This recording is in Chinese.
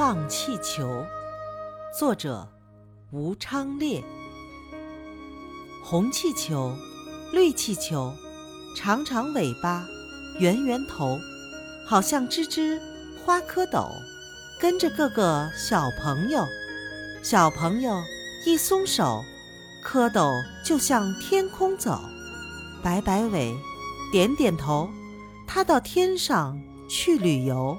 放气球。作者吴昌烈。红气球绿气球长长尾巴圆圆头好像只只花蝌蚪跟着各个小朋友。小朋友一松手蝌蚪就向天空走。摆摆尾点点头它到天上去旅游。